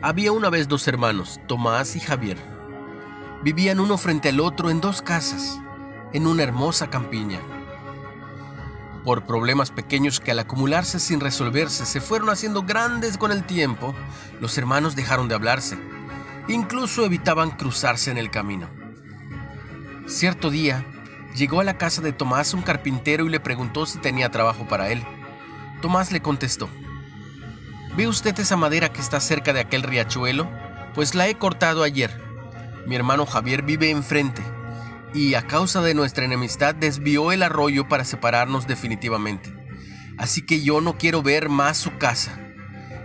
Había una vez dos hermanos, Tomás y Javier. Vivían uno frente al otro en dos casas, en una hermosa campiña. Por problemas pequeños que al acumularse sin resolverse se fueron haciendo grandes con el tiempo, los hermanos dejaron de hablarse. Incluso evitaban cruzarse en el camino. Cierto día, llegó a la casa de Tomás un carpintero y le preguntó si tenía trabajo para él. Tomás le contestó, ¿Ve usted esa madera que está cerca de aquel riachuelo? Pues la he cortado ayer. Mi hermano Javier vive enfrente y a causa de nuestra enemistad desvió el arroyo para separarnos definitivamente. Así que yo no quiero ver más su casa.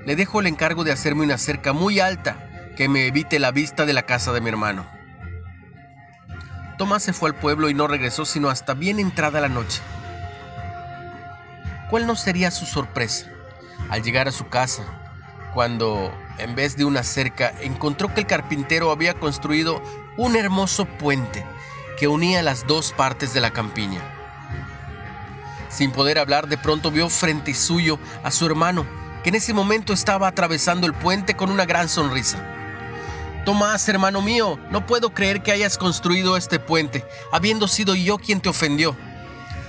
Le dejo el encargo de hacerme una cerca muy alta que me evite la vista de la casa de mi hermano. Tomás se fue al pueblo y no regresó sino hasta bien entrada la noche. ¿Cuál no sería su sorpresa? Al llegar a su casa, cuando, en vez de una cerca, encontró que el carpintero había construido un hermoso puente que unía las dos partes de la campiña. Sin poder hablar, de pronto vio frente suyo a su hermano, que en ese momento estaba atravesando el puente con una gran sonrisa. Tomás, hermano mío, no puedo creer que hayas construido este puente, habiendo sido yo quien te ofendió.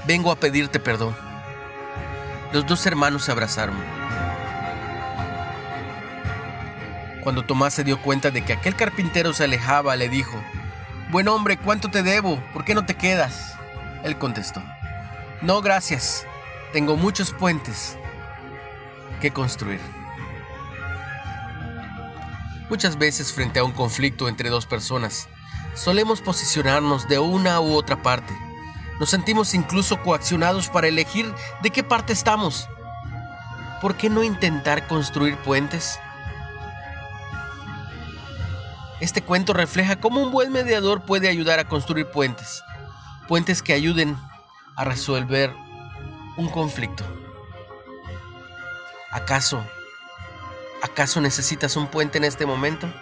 Vengo a pedirte perdón. Los dos hermanos se abrazaron. Cuando Tomás se dio cuenta de que aquel carpintero se alejaba, le dijo, Buen hombre, ¿cuánto te debo? ¿Por qué no te quedas? Él contestó, No, gracias. Tengo muchos puentes que construir. Muchas veces frente a un conflicto entre dos personas, solemos posicionarnos de una u otra parte. Nos sentimos incluso coaccionados para elegir de qué parte estamos. ¿Por qué no intentar construir puentes? Este cuento refleja cómo un buen mediador puede ayudar a construir puentes, puentes que ayuden a resolver un conflicto. ¿Acaso, acaso necesitas un puente en este momento?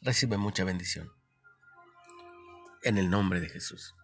Recibe mucha bendición. En el nombre de Jesús.